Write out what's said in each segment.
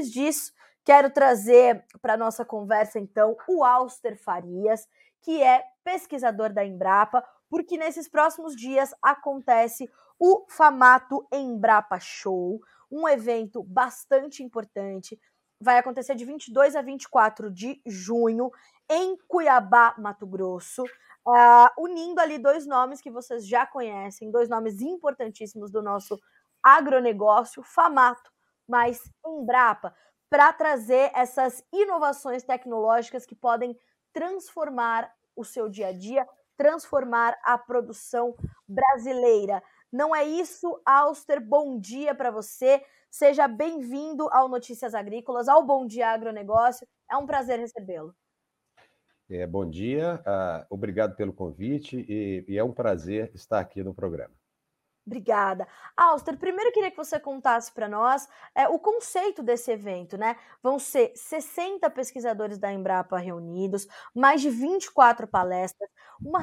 antes disso, quero trazer para nossa conversa então o Auster Farias, que é pesquisador da Embrapa, porque nesses próximos dias acontece o Famato Embrapa Show, um evento bastante importante. Vai acontecer de 22 a 24 de junho em Cuiabá, Mato Grosso, uh, unindo ali dois nomes que vocês já conhecem, dois nomes importantíssimos do nosso agronegócio, Famato, mais Embrapa, para trazer essas inovações tecnológicas que podem transformar o seu dia a dia, transformar a produção brasileira. Não é isso, Auster? Bom dia para você. Seja bem-vindo ao Notícias Agrícolas, ao Bom Dia Agronegócio. É um prazer recebê-lo. É, bom dia, uh, obrigado pelo convite e, e, é um prazer estar aqui no programa. Obrigada. Auster, primeiro queria que você contasse para nós é, o conceito desse evento, né? Vão ser 60 pesquisadores da Embrapa reunidos, mais de 24 palestras, uma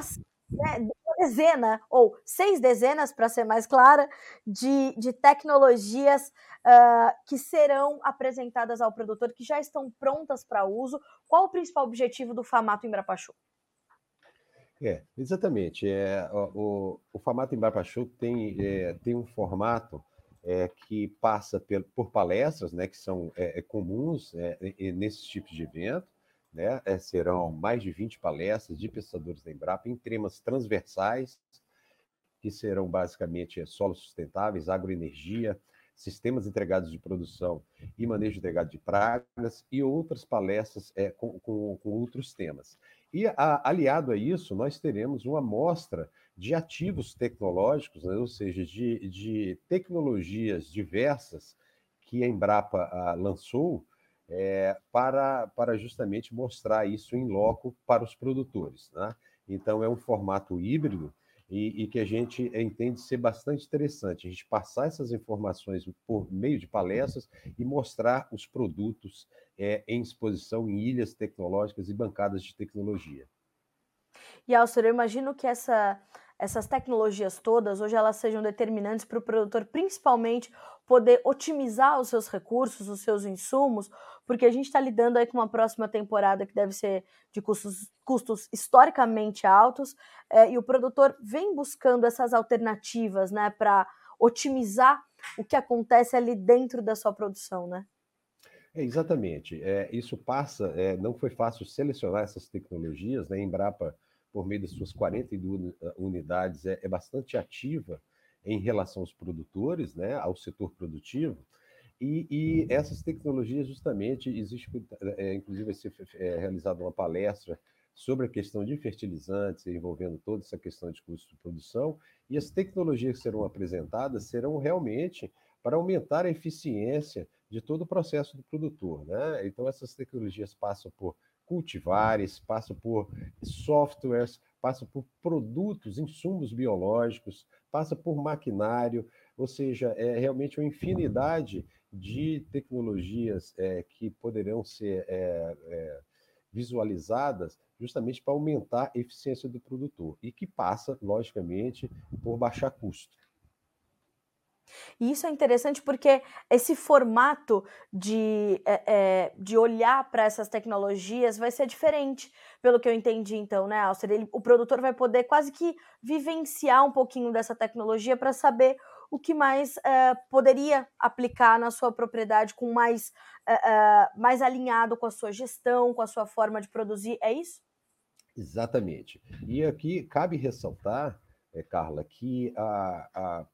né, dezena, ou seis dezenas, para ser mais clara, de, de tecnologias uh, que serão apresentadas ao produtor, que já estão prontas para uso. Qual o principal objetivo do FAMATO Embrapa Show? É, exatamente. É, o, o formato Embrapa Show tem, é, tem um formato é, que passa por, por, palestras, né, que são é, é comuns é, nesses tipos de evento. Né, é, serão mais de 20 palestras de pesquisadores da Embrapa em temas transversais, que serão basicamente solos sustentáveis, agroenergia, sistemas integrados de produção e manejo integrado de pragas e outras palestras com, com, com outros temas. E a, aliado a isso, nós teremos uma amostra de ativos tecnológicos, né, ou seja, de, de, tecnologias diversas que a Embrapa a, lançou é, para, para justamente mostrar isso em loco para os produtores. Né? Então, é um formato híbrido e, e, que a gente entende ser bastante interessante, a gente passar essas informações por meio de palestras e mostrar os produtos é, em exposição em ilhas tecnológicas e bancadas de tecnologia. E, Alcer, eu imagino que essa, essas tecnologias todas, hoje elas sejam determinantes para o produtor, principalmente poder otimizar os seus recursos, os seus insumos, porque a gente está lidando aí com uma próxima temporada que deve ser de custos, custos historicamente altos, é, e o produtor vem buscando essas alternativas, né, para otimizar o que acontece ali dentro da sua produção, né? É, exatamente. É, isso passa, é, não foi fácil selecionar essas tecnologias, né? Embrapa por meio das suas 42 eh, unidades, é, é bastante ativa em relação aos produtores, né, ao setor produtivo, e, e essas tecnologias, justamente, existe, é, inclusive, vai ser é, realizada uma palestra sobre a questão de fertilizantes, envolvendo toda essa questão de custo de produção, e as tecnologias que serão apresentadas serão realmente para aumentar a eficiência de todo o processo do produtor. Né? Então, essas tecnologias passam por cultivares, passa por softwares, passa por produtos, insumos biológicos, passa por maquinário, ou seja, é realmente uma infinidade de tecnologias é, que poderão ser é, é, visualizadas justamente para aumentar a eficiência do produtor e que passa, logicamente, por baixar custo. E isso é interessante porque esse formato de, é, é, de olhar para essas tecnologias vai ser diferente, pelo que eu entendi, então, né, Alcer? Ele, o produtor vai poder quase que vivenciar um pouquinho dessa tecnologia para saber o que mais é, poderia aplicar na sua propriedade com mais, mais alinhado com a sua gestão, com a sua forma de produzir. É isso? Exatamente. E aqui cabe ressaltar, Carla, que a, a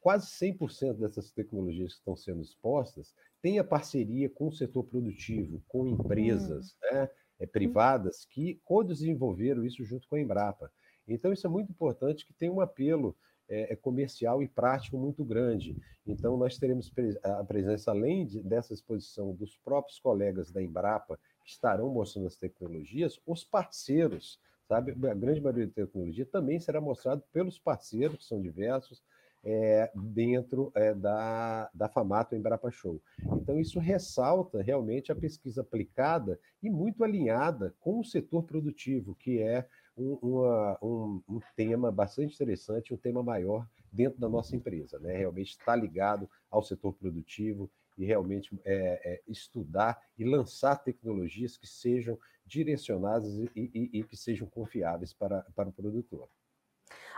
quase 100% dessas tecnologias que estão sendo expostas têm a parceria com o setor produtivo, com empresas hum. né, é, privadas que co-desenvolveram isso junto com a Embrapa. Então, isso é muito importante que tem um apelo é, comercial e prático muito grande. Então, nós teremos a presença, além de, dessa exposição dos próprios colegas da Embrapa, que estarão mostrando as tecnologias, os parceiros, sabe? A grande maioria da tecnologia também será mostrado pelos parceiros, que são diversos, é, dentro é, da, da FAMATO Embrapa Show. Então, isso ressalta realmente a pesquisa aplicada e muito alinhada com o setor produtivo, que é um, uma, um, um tema bastante interessante, um tema maior dentro da nossa empresa. Né? Realmente está ligado ao setor produtivo e realmente é, é, estudar e lançar tecnologias que sejam direcionadas e, e, e que sejam confiáveis para, para o produtor.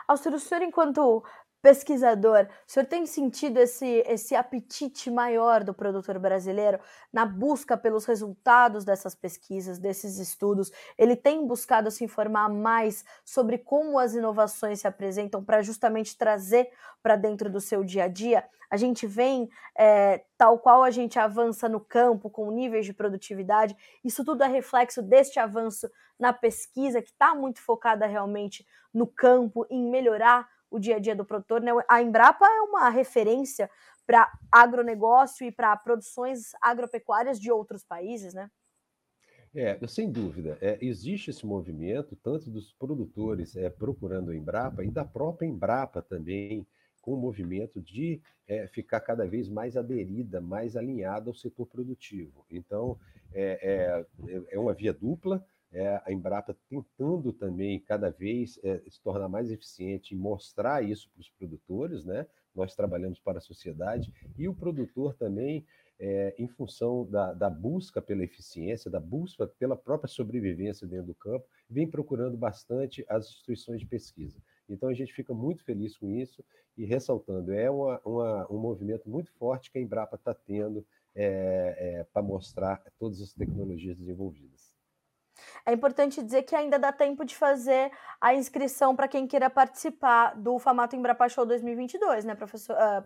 Auster, o senhor, enquanto pesquisador, o senhor tem sentido esse, esse apetite maior do produtor brasileiro na busca pelos resultados dessas pesquisas, desses estudos? Ele tem buscado se informar mais sobre como as inovações se apresentam para justamente trazer para dentro do seu dia a dia? A gente vem, é, tal qual a gente avança no campo, com níveis de produtividade, isso tudo é reflexo deste avanço na pesquisa, que está muito focada realmente no campo, em melhorar o dia a dia do produtor. Né? A Embrapa é uma referência para agronegócio e para produções agropecuárias de outros países, né? É, sem dúvida. É, existe esse movimento, tanto dos produtores é, procurando a Embrapa e da própria Embrapa também, com o movimento de é, ficar cada vez mais aderida, mais alinhada ao setor produtivo. Então, é, é, é uma via dupla, é, a Embrapa tentando também cada vez é, se tornar mais eficiente e mostrar isso para os produtores, né? Nós trabalhamos para a sociedade e o produtor também, é, em função da, da, busca pela eficiência, da busca pela própria sobrevivência dentro do campo, vem procurando bastante as instituições de pesquisa. Então a gente fica muito feliz com isso e ressaltando, é uma, uma, um movimento muito forte que a Embrapa está tendo é, para mostrar todas as tecnologias desenvolvidas. É importante dizer que ainda dá tempo de fazer a inscrição para quem queira participar do Famato Embrapa Show 2022, né, professor? Uh,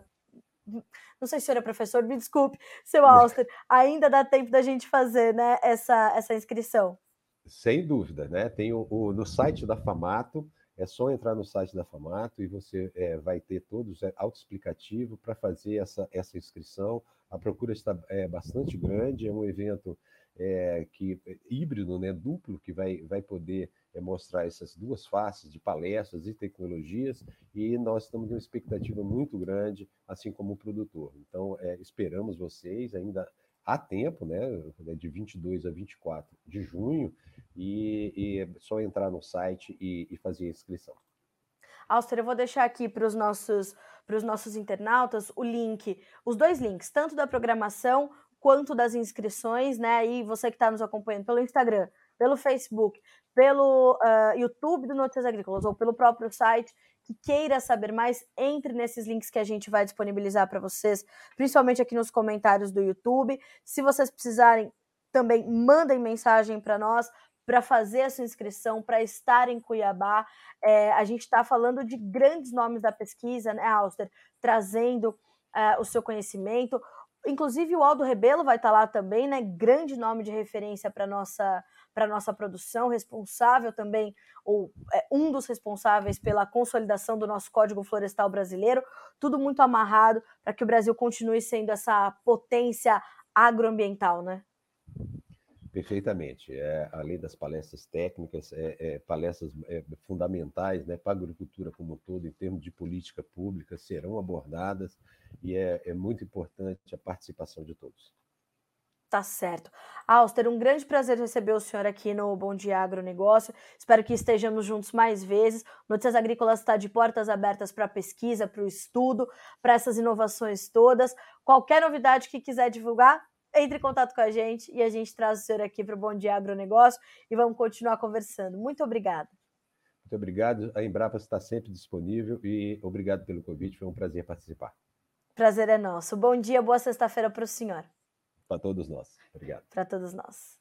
não sei se o senhor é professor, me desculpe, seu Auster. Ainda dá tempo da gente fazer né, essa, essa inscrição. Sem dúvida, né? Tem o, o no site da Famato, é só entrar no site da Famato e você é, vai ter todos é, autoexplicativo para fazer essa, essa inscrição. A procura está é, bastante grande, é um evento é, que é híbrido, né, duplo, que vai, vai poder é, mostrar essas duas faces de palestras e tecnologias, e nós estamos numa expectativa muito grande, assim como o produtor. Então, é, esperamos vocês ainda há tempo, né, de 22 a 24 de junho, e, é só entrar no site e, e fazer a inscrição. Auster, eu vou deixar aqui para os nossos para os nossos internautas o link, os dois links, tanto da programação quanto das inscrições, né? E você que está nos acompanhando pelo Instagram, pelo Facebook, pelo uh, YouTube do Notícias Agrícolas ou pelo próprio site, que queira saber mais, entre nesses links que a gente vai disponibilizar para vocês, principalmente aqui nos comentários do YouTube. Se vocês precisarem, também mandem mensagem para nós para fazer essa inscrição, para estar em Cuiabá. É, a gente está falando de grandes nomes da pesquisa, né, Auster, trazendo uh, o seu conhecimento. Inclusive o Aldo Rebelo vai estar tá lá também, né? Grande nome de referência para nossa para nossa produção, responsável também ou é, um dos responsáveis pela consolidação do nosso Código Florestal brasileiro. Tudo muito amarrado para que o Brasil continue sendo essa potência agroambiental, né? Perfeitamente. É, além das palestras técnicas, é, é, palestras é, fundamentais né, para a agricultura como um todo, em termos de política pública, serão abordadas e é, é muito importante a participação de todos. Tá certo. Auster, um grande prazer receber o senhor aqui no Bom Dia Agronegócio. Espero que estejamos juntos mais vezes. Notícias Agrícolas está de portas abertas para pesquisa, para o estudo, para essas inovações todas. Qualquer novidade que quiser divulgar, entre em contato com a gente e a gente traz o senhor aqui para o Bom Dia Agronegócio e vamos continuar conversando. Muito obrigada. Muito obrigado. A Embrapa está sempre disponível e obrigado pelo convite. Foi um prazer participar. Prazer é nosso. Bom dia, boa sexta-feira para o senhor. Para todos nós. Obrigado. Para todos nós.